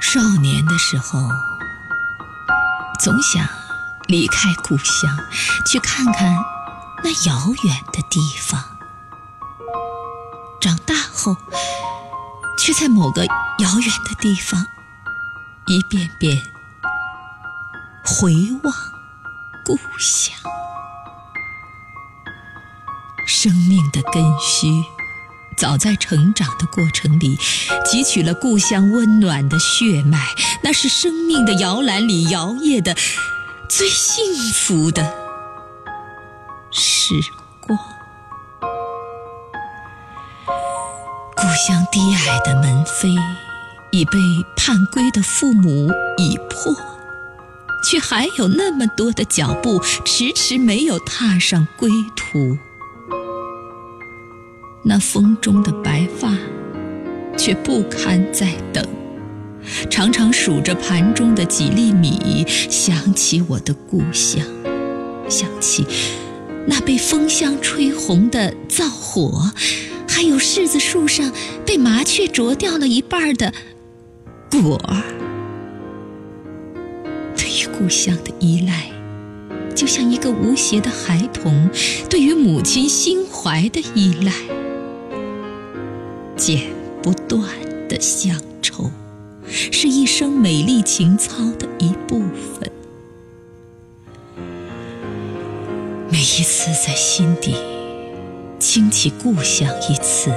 少年的时候，总想离开故乡，去看看那遥远的地方。长大后，却在某个遥远的地方，一遍遍回望故乡。生命的根须。早在成长的过程里，汲取了故乡温暖的血脉，那是生命的摇篮里摇曳的最幸福的时光。故乡低矮的门扉已被盼归的父母已破，却还有那么多的脚步迟迟没有踏上归途。那风中的白发，却不堪再等。常常数着盘中的几粒米，想起我的故乡，想起那被风香吹红的灶火，还有柿子树上被麻雀啄掉了一半的果儿。对于故乡的依赖，就像一个无邪的孩童对于母亲心怀的依赖。剪不断的乡愁，是一生美丽情操的一部分。每一次在心底倾起“故乡”一词，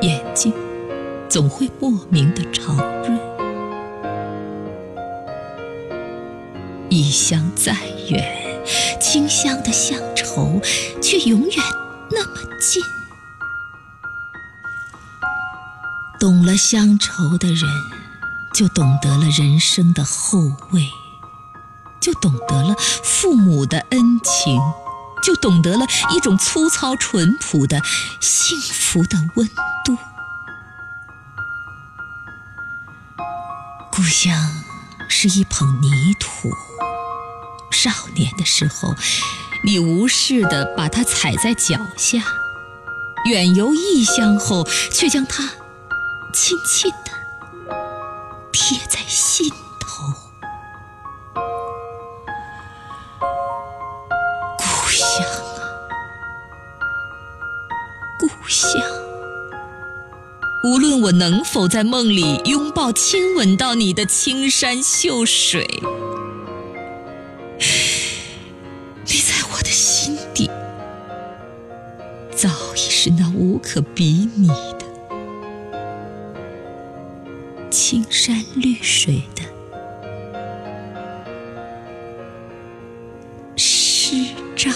眼睛总会莫名的潮润。异乡再远，清香的乡愁却永远那么近。懂了乡愁的人，就懂得了人生的后味，就懂得了父母的恩情，就懂得了一种粗糙淳朴的幸福的温度。故乡是一捧泥土，少年的时候，你无视的把它踩在脚下；远游异乡后，却将它。轻轻地贴在心头，故乡。啊，故乡！无论我能否在梦里拥抱、亲吻到你的青山秀水，你在我。的心底，早已是那无可比拟的。青山绿水的诗章。